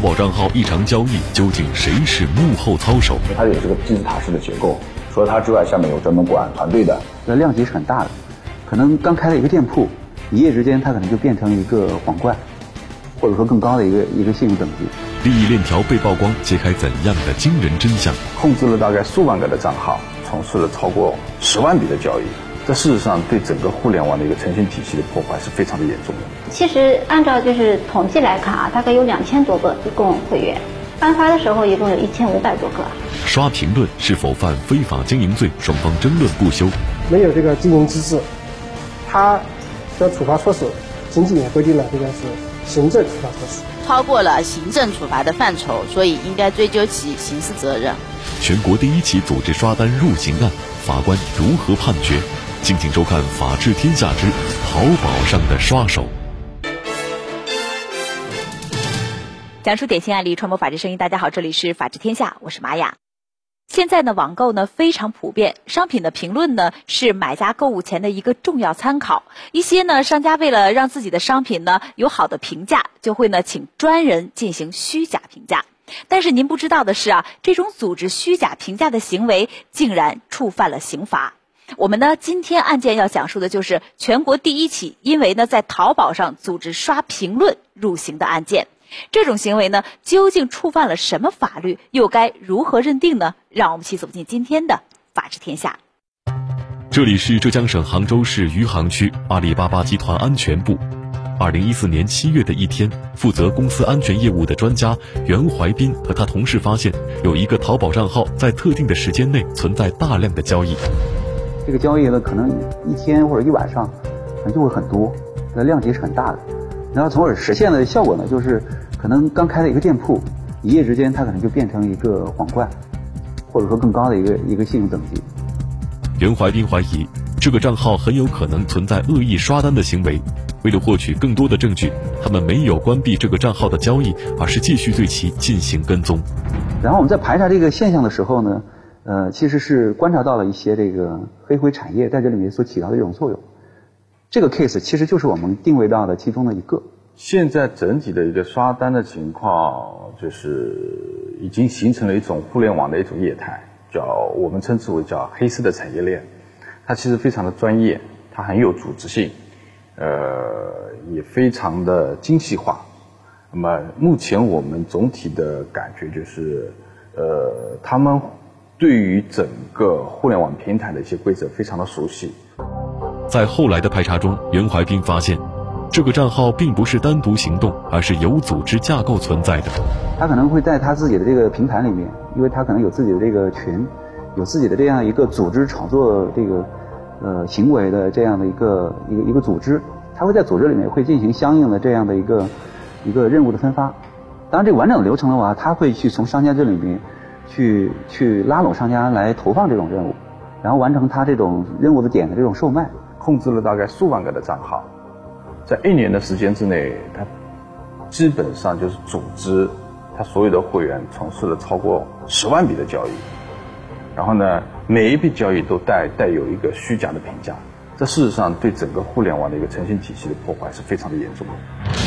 淘宝账号异常交易，究竟谁是幕后操手？它有这个金字塔式的结构，除了它之外，下面有专门管团队的，那量级是很大的，可能刚开了一个店铺，一夜之间它可能就变成一个皇冠，或者说更高的一个一个信用等级。利益链条被曝光，揭开怎样的惊人真相？控制了大概数万个的账号，从事了超过十万笔的交易。这事实上对整个互联网的一个诚信体系的破坏是非常的严重的。其实按照就是统计来看啊，大概有两千多个一共会员，颁发的时候一共有一千五百多个。刷评论是否犯非法经营罪？双方争论不休。没有这个经营资质，他的处罚措施仅仅规定了这个是行政处罚措施。超过了行政处罚的范畴，所以应该追究其刑事责任。全国第一起组织刷单入刑案，法官如何判决？敬请收看《法治天下之淘宝上的刷手》，讲述典型案例，传播法治声音。大家好，这里是《法治天下》，我是玛雅。现在呢，网购呢非常普遍，商品的评论呢是买家购物前的一个重要参考。一些呢商家为了让自己的商品呢有好的评价，就会呢请专人进行虚假评价。但是您不知道的是啊，这种组织虚假评价的行为竟然触犯了刑法。我们呢今天案件要讲述的就是全国第一起因为呢在淘宝上组织刷评论入刑的案件。这种行为呢，究竟触犯了什么法律？又该如何认定呢？让我们一起走进今天的《法治天下》。这里是浙江省杭州市余杭区阿里巴巴集团安全部。二零一四年七月的一天，负责公司安全业务的专家袁怀斌和他同事发现，有一个淘宝账号在特定的时间内存在大量的交易。这个交易呢，可能一天或者一晚上，可能就会很多，那量级是很大的。然后从而实现的效果呢，就是可能刚开了一个店铺，一夜之间它可能就变成一个皇冠，或者说更高的一个一个信用等级。袁怀斌怀疑这个账号很有可能存在恶意刷单的行为，为了获取更多的证据，他们没有关闭这个账号的交易，而是继续对其进行跟踪。然后我们在排查这个现象的时候呢，呃，其实是观察到了一些这个黑灰产业在这里面所起到的一种作用。这个 case 其实就是我们定位到的其中的一个。现在整体的一个刷单的情况，就是已经形成了一种互联网的一种业态，叫我们称之为叫黑色的产业链。它其实非常的专业，它很有组织性，呃，也非常的精细化。那么目前我们总体的感觉就是，呃，他们对于整个互联网平台的一些规则非常的熟悉。在后来的排查中，袁怀斌发现，这个账号并不是单独行动，而是有组织架构存在的。他可能会在他自己的这个平台里面，因为他可能有自己的这个群，有自己的这样一个组织炒作这个呃行为的这样的一个一个一个组织，他会在组织里面会进行相应的这样的一个一个任务的分发。当然，这个完整的流程的话，他会去从商家这里面去去拉拢商家来投放这种任务，然后完成他这种任务的点的这种售卖。控制了大概数万个的账号，在一年的时间之内，他基本上就是组织他所有的会员从事了超过十万笔的交易，然后呢，每一笔交易都带带有一个虚假的评价，这事实上对整个互联网的一个诚信体系的破坏是非常的严重的。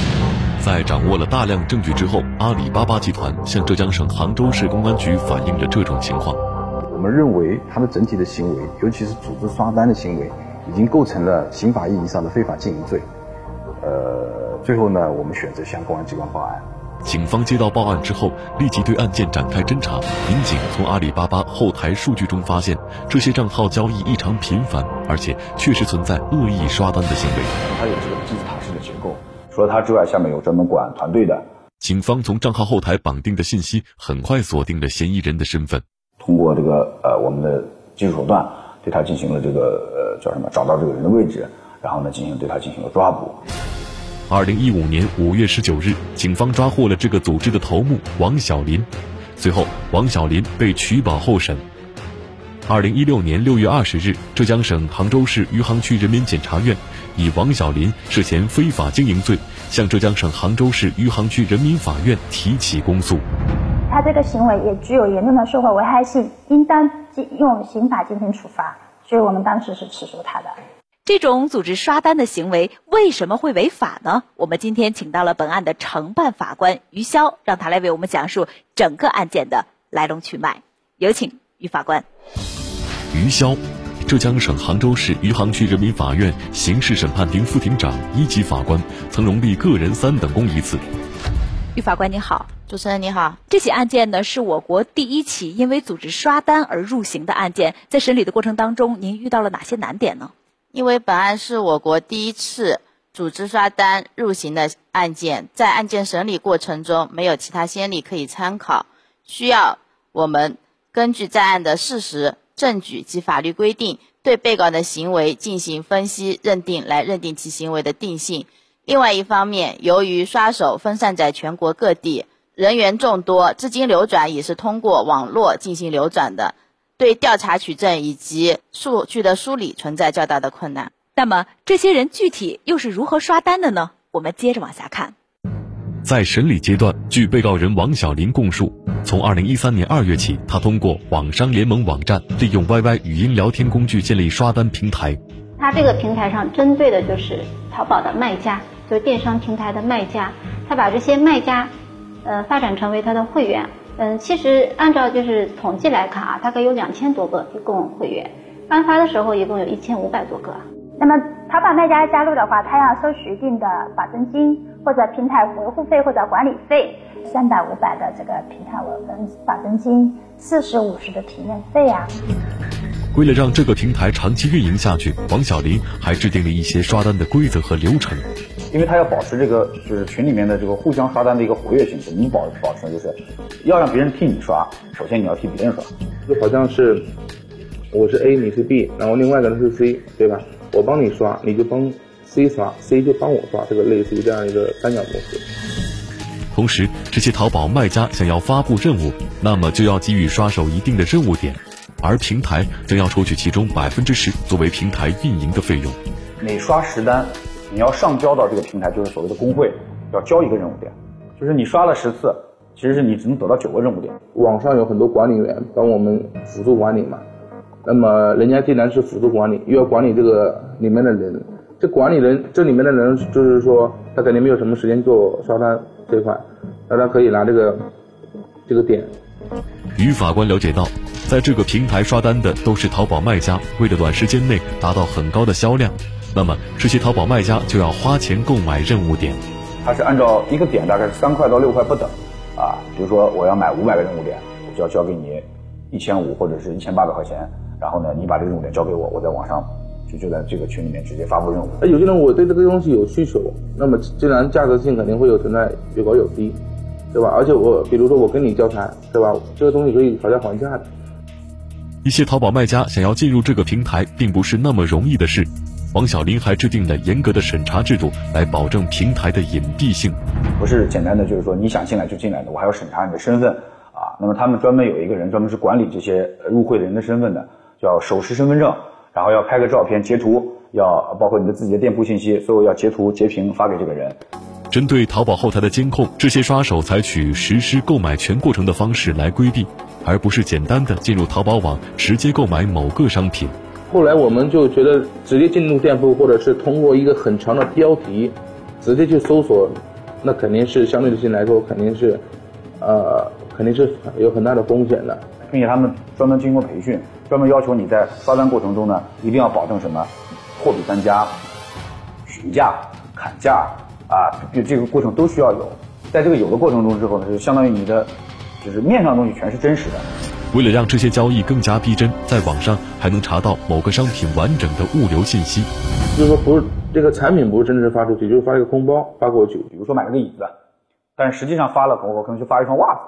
在掌握了大量证据之后，阿里巴巴集团向浙江省杭州市公安局反映了这种情况。我们认为他的整体的行为，尤其是组织刷单的行为。已经构成了刑法意义上的非法经营罪，呃，最后呢，我们选择向公安机关报案。警方接到报案之后，立即对案件展开侦查。民警从阿里巴巴后台数据中发现，这些账号交易异常频繁，而且确实存在恶意刷单的行为。它有这个金字塔式的结构，除了他之外，下面有专门管团队的。警方从账号后台绑定的信息，很快锁定了嫌疑人的身份。通过这个呃，我们的技术手段。对他进行了这个呃叫什么？找到这个人的位置，然后呢，进行对他进行了抓捕。二零一五年五月十九日，警方抓获了这个组织的头目王小林，随后王小林被取保候审。二零一六年六月二十日，浙江省杭州市余杭区人民检察院以王小林涉嫌非法经营罪，向浙江省杭州市余杭区人民法院提起公诉。他这个行为也具有严重的社会危害性，应当用刑法进行处罚，所以我们当时是起诉他的。这种组织刷单的行为为什么会违法呢？我们今天请到了本案的承办法官于潇，让他来为我们讲述整个案件的来龙去脉。有请于法官。于潇，浙江省杭州市余杭区人民法院刑事审判庭副庭长、一级法官，曾荣立个人三等功一次。于法官你好，主持人你好。这起案件呢是我国第一起因为组织刷单而入刑的案件，在审理的过程当中，您遇到了哪些难点呢？因为本案是我国第一次组织刷单入刑的案件，在案件审理过程中没有其他先例可以参考，需要我们根据在案的事实、证据及法律规定，对被告的行为进行分析认定，来认定其行为的定性。另外一方面，由于刷手分散在全国各地，人员众多，资金流转也是通过网络进行流转的。对调查取证以及数据的梳理存在较大的困难。那么这些人具体又是如何刷单的呢？我们接着往下看。在审理阶段，据被告人王小林供述，从2013年2月起，他通过网商联盟网站，利用 YY 语音聊天工具建立刷单平台。他这个平台上针对的就是淘宝的卖家，就是电商平台的卖家。他把这些卖家，呃，发展成为他的会员。嗯，其实按照就是统计来看啊，大概有两千多个一共会员，颁发的时候一共有一千五百多个。那么淘宝卖家加入的话，他要收取一定的保证金或者平台维护费或者管理费，三百五百的这个平台维护保证金，四十五十的体验费啊。为了让这个平台长期运营下去，王小林还制定了一些刷单的规则和流程。因为他要保持这个就是群里面的这个互相刷单的一个活跃性，怎么保保持？就是要让别人替你刷，首先你要替别人刷。就好像是我是 A，你是 B，然后另外一个人是 C，对吧？我帮你刷，你就帮 C 刷，C 就帮我刷，这个类似于这样一个三角模式。同时，这些淘宝卖家想要发布任务，那么就要给予刷手一定的任务点，而平台将要抽取其中百分之十作为平台运营的费用。每刷十单。你要上交到这个平台，就是所谓的工会，要交一个任务点，就是你刷了十次，其实是你只能得到九个任务点。网上有很多管理员帮我们辅助管理嘛，那么人家既然是辅助管理，又要管理这个里面的人，这管理人这里面的人就是说他肯定没有什么时间做刷单这一块，那他可以拿这个这个点。于法官了解到，在这个平台刷单的都是淘宝卖家，为了短时间内达到很高的销量。那么这些淘宝卖家就要花钱购买任务点，它是按照一个点大概是三块到六块不等，啊，比如说我要买五百个任务点，我就要交给你一千五或者是一千八百块钱，然后呢，你把这个任务点交给我，我在网上就就在这个群里面直接发布任务。那有些人我对这个东西有需求，那么既然价格性肯定会有存在有高有低，对吧？而且我比如说我跟你交谈，对吧？这个东西可以讨价还价的。一些淘宝卖家想要进入这个平台，并不是那么容易的事。王小林还制定了严格的审查制度，来保证平台的隐蔽性。不是简单的，就是说你想进来就进来的，我还要审查你的身份啊。那么他们专门有一个人，专门是管理这些入会的人的身份的，叫手持身份证，然后要拍个照片截图，要包括你的自己的店铺信息，所有要截图截屏发给这个人。针对淘宝后台的监控，这些刷手采取实施购买全过程的方式来规避，而不是简单的进入淘宝网直接购买某个商品。后来我们就觉得，直接进入店铺，或者是通过一个很长的标题，直接去搜索，那肯定是相对性来说，肯定是，呃，肯定是有很大的风险的。并且他们专门经过培训，专门要求你在刷单过程中呢，一定要保证什么，货比三家、询价、砍价啊，就这个过程都需要有。在这个有的过程中之后呢，就相当于你的，就是面上的东西全是真实的。为了让这些交易更加逼真，在网上还能查到某个商品完整的物流信息。就是说，不是这个产品不是真实发出去，就是发一个空包发过去。比如说买了个椅子，但实际上发了，我可能就发一双袜子。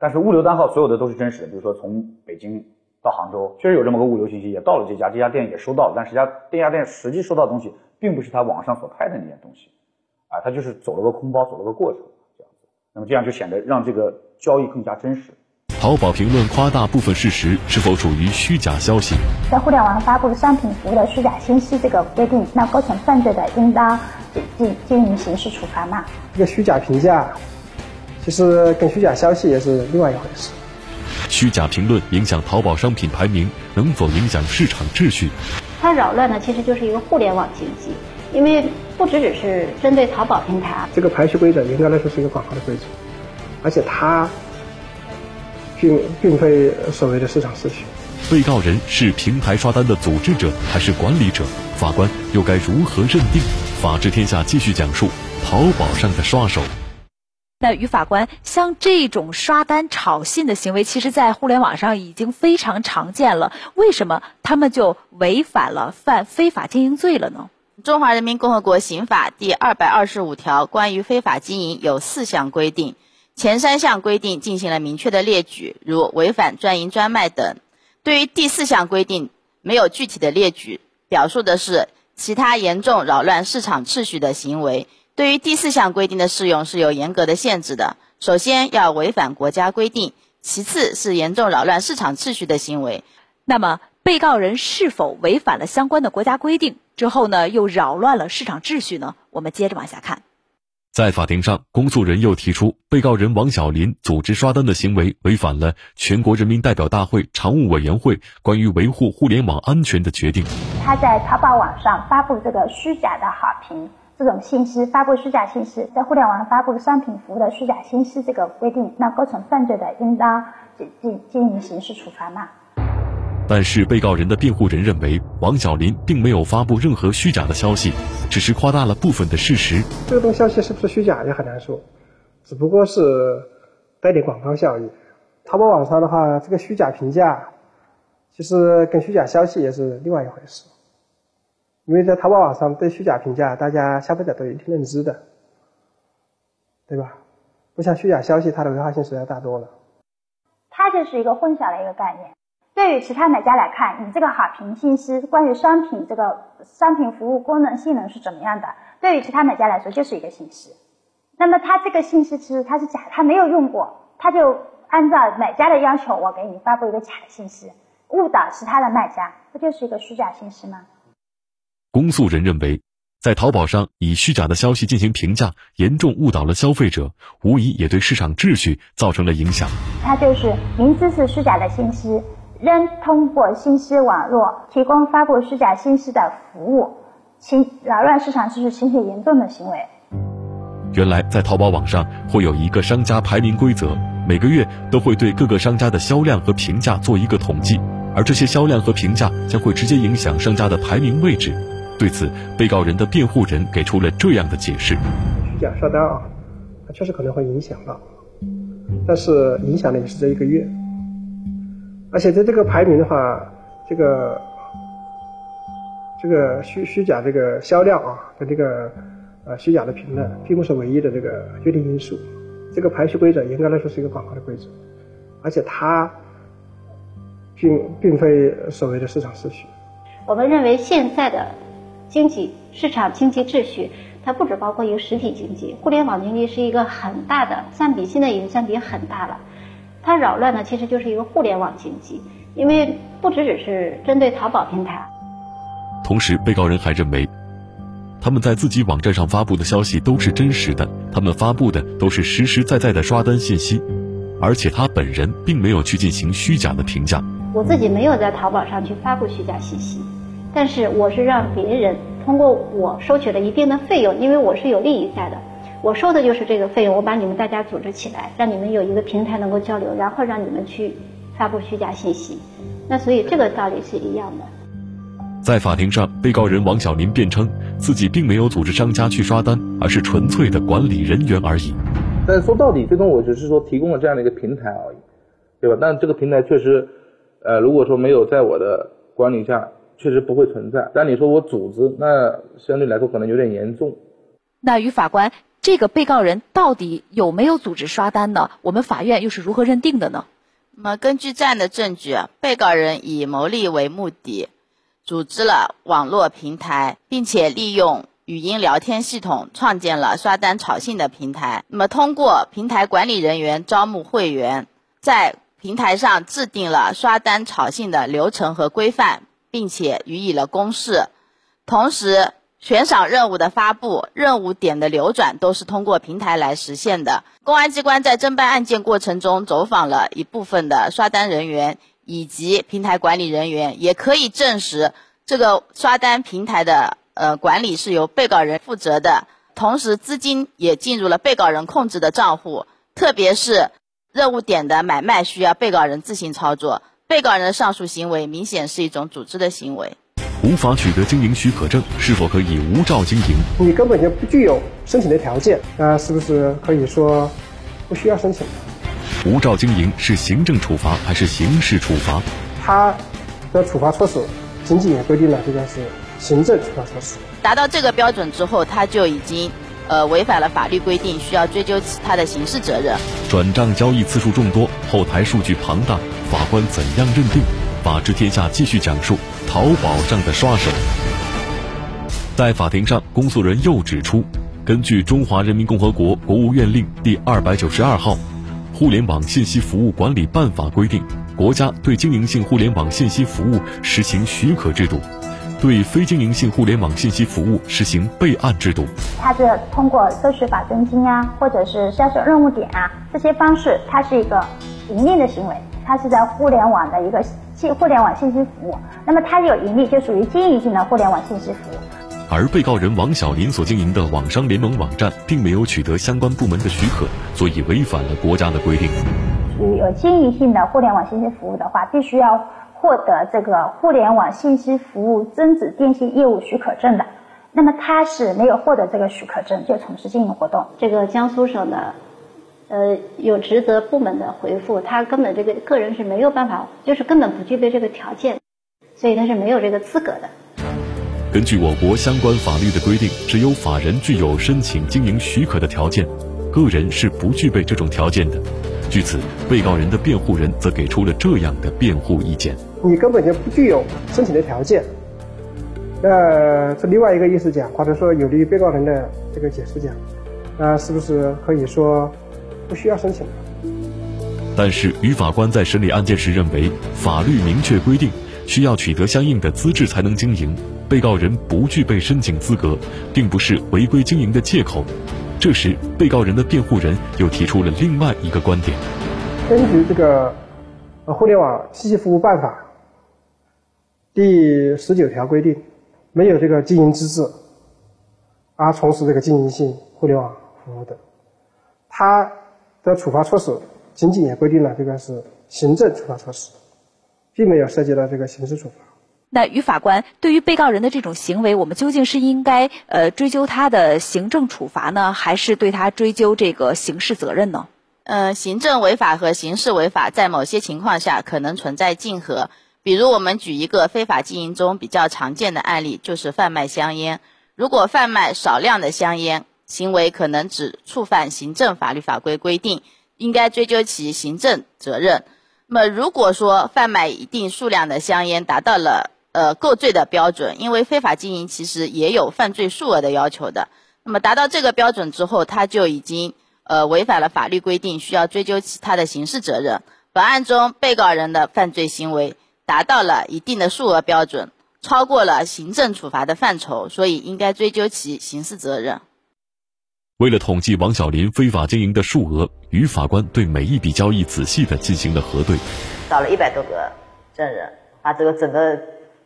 但是物流单号所有的都是真实的，比如说从北京到杭州，确实有这么个物流信息，也到了这家，这家店也收到了，但是家这家店实际收到的东西，并不是他网上所拍的那件东西，啊，他就是走了个空包，走了个过程，这样子。那么这样就显得让这个交易更加真实。淘宝评论夸大部分事实，是否属于虚假消息？在互联网上发布的商品服务的虚假信息，这个规定，那构成犯罪的，应当进进行刑事处罚嘛？这个虚假评价，其实跟虚假消息也是另外一回事。虚假评论影响淘宝商品排名，能否影响市场秩序？它扰乱的其实就是一个互联网经济，因为不只只是针对淘宝平台啊。这个排序规则应该来说是一个广告的规则，而且它并并非所谓的市场秩序。被告人是平台刷单的组织者还是管理者？法官又该如何认定？法治天下继续讲述淘宝上的刷手。那于法官，像这种刷单炒信的行为，其实，在互联网上已经非常常见了。为什么他们就违反了犯非法经营罪了呢？中华人民共和国刑法第二百二十五条关于非法经营有四项规定，前三项规定进行了明确的列举，如违反专营专卖等。对于第四项规定，没有具体的列举。表述的是其他严重扰乱市场秩序的行为。对于第四项规定的适用是有严格的限制的。首先要违反国家规定，其次是严重扰乱市场秩序的行为。那么，被告人是否违反了相关的国家规定之后呢？又扰乱了市场秩序呢？我们接着往下看。在法庭上，公诉人又提出，被告人王小林组织刷单的行为违反了全国人民代表大会常务委员会关于维护互联网安全的决定。他在淘宝网上发布这个虚假的好评这种信息，发布虚假信息，在互联网上发布商品服务的虚假信息，这个规定，那构成犯罪的，应当进进进行刑事处罚嘛？但是，被告人的辩护人认为，王小林并没有发布任何虚假的消息，只是夸大了部分的事实。这个东消息是不是虚假也很难说，只不过是带点广告效益。淘宝网上的话，这个虚假评价，其实跟虚假消息也是另外一回事。因为在淘宝网上对虚假评价，大家消费者都有一定认知的，对吧？不像虚假消息，它的危害性实在大多了。它就是一个混淆的一个概念。对于其他买家来看，你这个好评信息关于商品这个商品服务功能性能是怎么样的？对于其他买家来说就是一个信息。那么他这个信息其实他是假，他没有用过，他就按照买家的要求，我给你发布一个假的信息，误导其他的卖家，不就是一个虚假信息吗？公诉人认为，在淘宝上以虚假的消息进行评价，严重误导了消费者，无疑也对市场秩序造成了影响。他就是明知是虚假的信息。仍通过信息网络提供发布虚假信息的服务，侵扰乱市场秩序，情节严重的行为。原来在淘宝网上会有一个商家排名规则，每个月都会对各个商家的销量和评价做一个统计，而这些销量和评价将会直接影响商家的排名位置。对此，被告人的辩护人给出了这样的解释：虚假刷单啊，它确实可能会影响到，但是影响的也是这一个月。而且在这个排名的话，这个这个虚虚假这个销量啊，跟这个呃虚假的评论，并不是唯一的这个决定因素。这个排序规则严格来说是一个广告的规则，而且它并并非所谓的市场秩序。我们认为现在的经济市场经济秩序，它不只包括一个实体经济，互联网经济是一个很大的，占比现在已经占比很大了。它扰乱的其实就是一个互联网经济，因为不只只是针对淘宝平台。同时，被告人还认为，他们在自己网站上发布的消息都是真实的，他们发布的都是实实在在的刷单信息，而且他本人并没有去进行虚假的评价。我自己没有在淘宝上去发布虚假信息，但是我是让别人通过我收取了一定的费用，因为我是有利益在的。我收的就是这个费用，我把你们大家组织起来，让你们有一个平台能够交流，然后让你们去发布虚假信息。那所以这个道理是一样的。在法庭上，被告人王小林辩称自己并没有组织商家去刷单，而是纯粹的管理人员而已。但是说到底，最终我只是说提供了这样的一个平台而已，对吧？但这个平台确实，呃，如果说没有在我的管理下，确实不会存在。但你说我组织，那相对来说可能有点严重。那于法官。这个被告人到底有没有组织刷单呢？我们法院又是如何认定的呢？那么根据这样的证据，被告人以牟利为目的，组织了网络平台，并且利用语音聊天系统创建了刷单炒信的平台。那么通过平台管理人员招募会员，在平台上制定了刷单炒信的流程和规范，并且予以了公示，同时。悬赏任务的发布、任务点的流转都是通过平台来实现的。公安机关在侦办案件过程中走访了一部分的刷单人员以及平台管理人员，也可以证实这个刷单平台的呃管理是由被告人负责的，同时资金也进入了被告人控制的账户，特别是任务点的买卖需要被告人自行操作。被告人的上述行为明显是一种组织的行为。无法取得经营许可证，是否可以无照经营？你根本就不具有申请的条件，那是不是可以说不需要申请？无照经营是行政处罚还是刑事处罚？他的处罚措施，经济也规定了这个是行政处罚措施。达到这个标准之后，他就已经。呃，违反了法律规定，需要追究其他的刑事责任。转账交易次数众多，后台数据庞大，法官怎样认定？法治天下继续讲述淘宝上的刷手。在法庭上，公诉人又指出，根据《中华人民共和国国务院令》第二百九十二号《互联网信息服务管理办法》规定，国家对经营性互联网信息服务实行许可制度。对非经营性互联网信息服务实行备案制度。它是通过收取保证金啊，或者是销售任务点啊这些方式，它是一个盈利的行为，它是在互联网的一个信互联网信息服务。那么它有盈利，就属于经营性的互联网信息服务。而被告人王小林所经营的网商联盟网站，并没有取得相关部门的许可，所以违反了国家的规定。有经营性的互联网信息服务的话，必须要。获得这个互联网信息服务增值电信业务许可证的，那么他是没有获得这个许可证就从事经营活动。这个江苏省的，呃，有职责部门的回复，他根本这个个人是没有办法，就是根本不具备这个条件，所以他是没有这个资格的。根据我国相关法律的规定，只有法人具有申请经营许可的条件，个人是不具备这种条件的。据此，被告人的辩护人则给出了这样的辩护意见：你根本就不具有申请的条件。那这另外一个意思讲，或者说有利于被告人的这个解释讲，那是不是可以说不需要申请？但是，于法官在审理案件时认为，法律明确规定需要取得相应的资质才能经营，被告人不具备申请资格，并不是违规经营的借口。这时，被告人的辩护人又提出了另外一个观点：根据这个《呃互联网信息服务办法》第十九条规定，没有这个经营资质而从事这个经营性互联网服务的，他的处罚措施仅仅也规定了这个是行政处罚措施，并没有涉及到这个刑事处罚。那于法官对于被告人的这种行为，我们究竟是应该呃追究他的行政处罚呢，还是对他追究这个刑事责任呢？嗯，行政违法和刑事违法在某些情况下可能存在竞合。比如，我们举一个非法经营中比较常见的案例，就是贩卖香烟。如果贩卖少量的香烟，行为可能只触犯行政法律法规规定，应该追究其行政责任。那么，如果说贩卖一定数量的香烟达到了呃，构罪的标准，因为非法经营其实也有犯罪数额的要求的。那么达到这个标准之后，他就已经呃违反了法律规定，需要追究其他的刑事责任。本案中被告人的犯罪行为达到了一定的数额标准，超过了行政处罚的范畴，所以应该追究其刑事责任。为了统计王小林非法经营的数额，于法官对每一笔交易仔细的进行了核对，找了一百多个证人，把这个整个。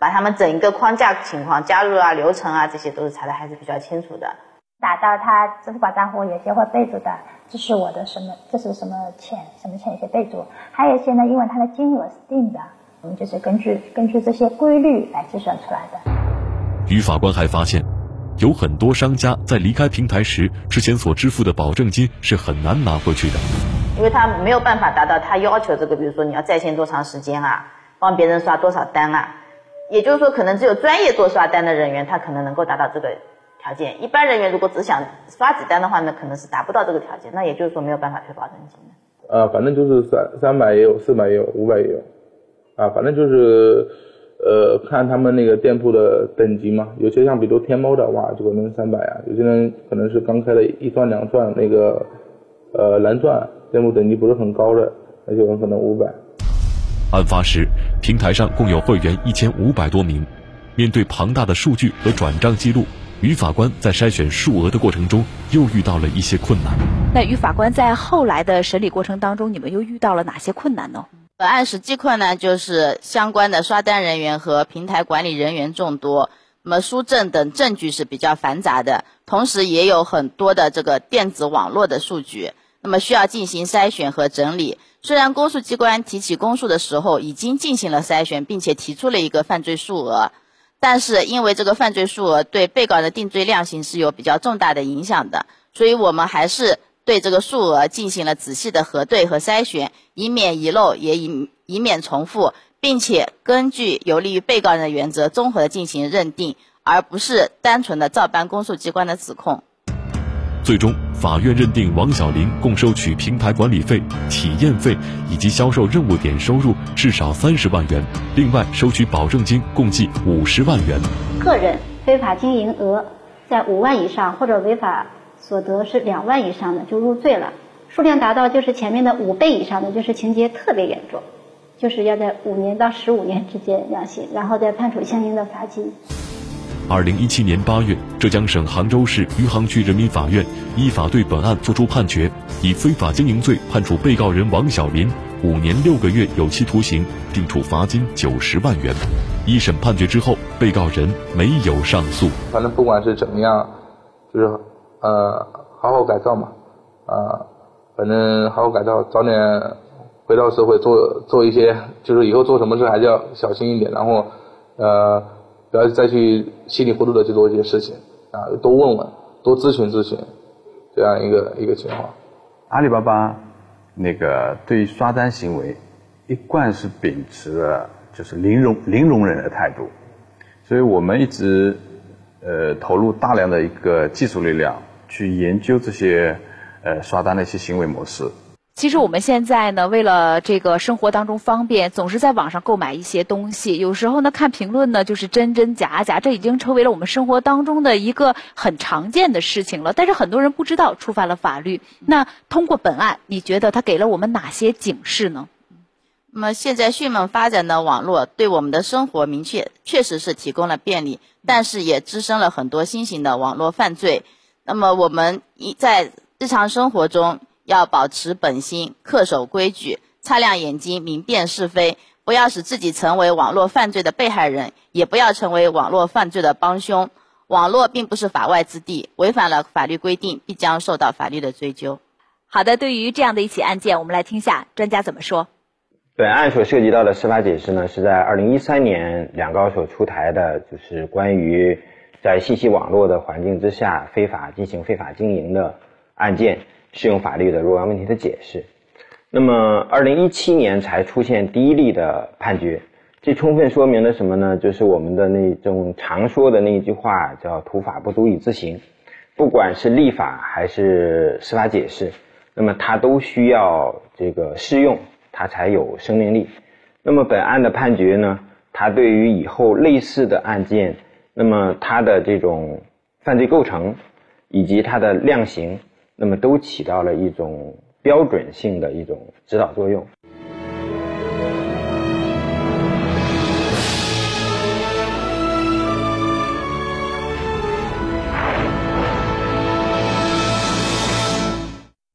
把他们整一个框架情况、加入啊、流程啊，这些都是查的还是比较清楚的。打到他支付宝账户，有些会备注的，这是我的什么，这是什么钱，什么钱，有些备注。还有一些呢，因为它的金额是定的，我们就是根据根据这些规律来计算出来的。于法官还发现，有很多商家在离开平台时，之前所支付的保证金是很难拿回去的，因为他没有办法达到他要求这个，比如说你要在线多长时间啊，帮别人刷多少单啊。也就是说，可能只有专业做刷单的人员，他可能能够达到这个条件。一般人员如果只想刷几单的话，那可能是达不到这个条件。那也就是说，没有办法退保证金的。呃，反正就是三三百也有，四百也有，五百也有，啊，反正就是呃看他们那个店铺的等级嘛。有些像比如天猫的话，就可能三百啊；有些人可能是刚开了一钻两钻那个呃蓝钻，店铺等级不是很高的，那就有可能五百。案发时，平台上共有会员一千五百多名。面对庞大的数据和转账记录，于法官在筛选数额的过程中又遇到了一些困难。那于法官在后来的审理过程当中，你们又遇到了哪些困难呢？本本案实际困难就是相关的刷单人员和平台管理人员众多，那么书证等证据是比较繁杂的，同时也有很多的这个电子网络的数据，那么需要进行筛选和整理。虽然公诉机关提起公诉的时候已经进行了筛选，并且提出了一个犯罪数额，但是因为这个犯罪数额对被告人的定罪量刑是有比较重大的影响的，所以我们还是对这个数额进行了仔细的核对和筛选，以免遗漏，也以以免重复，并且根据有利于被告人的原则，综合的进行认定，而不是单纯的照搬公诉机关的指控。最终，法院认定王小林共收取平台管理费、体验费以及销售任务点收入至少三十万元，另外收取保证金共计五十万元。个人非法经营额在五万以上，或者违法所得是两万以上的，就入罪了。数量达到就是前面的五倍以上的，就是情节特别严重，就是要在五年到十五年之间量刑，然后再判处相应的罚金。二零一七年八月，浙江省杭州市余杭区人民法院依法对本案作出判决，以非法经营罪判处被告人王小林五年六个月有期徒刑，并处罚金九十万元。一审判决之后，被告人没有上诉。反正不管是怎么样，就是呃，好好改造嘛，啊，反正好好改造，早点回到社会，做做一些，就是以后做什么事还是要小心一点，然后呃。不要再去稀里糊涂的去做一些事情啊，多问问，多咨询咨询，这样一个一个情况。阿里巴巴那个对刷单行为一贯是秉持了就是零容零容忍的态度，所以我们一直呃投入大量的一个技术力量去研究这些呃刷单的一些行为模式。其实我们现在呢，为了这个生活当中方便，总是在网上购买一些东西。有时候呢，看评论呢，就是真真假假，这已经成为了我们生活当中的一个很常见的事情了。但是很多人不知道触犯了法律。那通过本案，你觉得它给了我们哪些警示呢？那么现在迅猛发展的网络对我们的生活明确确实是提供了便利，但是也滋生了很多新型的网络犯罪。那么我们一在日常生活中。要保持本心，恪守规矩，擦亮眼睛，明辨是非，不要使自己成为网络犯罪的被害人，也不要成为网络犯罪的帮凶。网络并不是法外之地，违反了法律规定，必将受到法律的追究。好的，对于这样的一起案件，我们来听下专家怎么说。本案所涉及到的司法解释呢，是在二零一三年两高所出台的，就是关于在信息网络的环境之下非法进行非法经营的案件。适用法律的若干问题的解释，那么二零一七年才出现第一例的判决，这充分说明了什么呢？就是我们的那种常说的那句话叫“土法不足以自行”，不管是立法还是司法解释，那么它都需要这个适用，它才有生命力。那么本案的判决呢，它对于以后类似的案件，那么它的这种犯罪构成以及它的量刑。那么都起到了一种标准性的一种指导作用。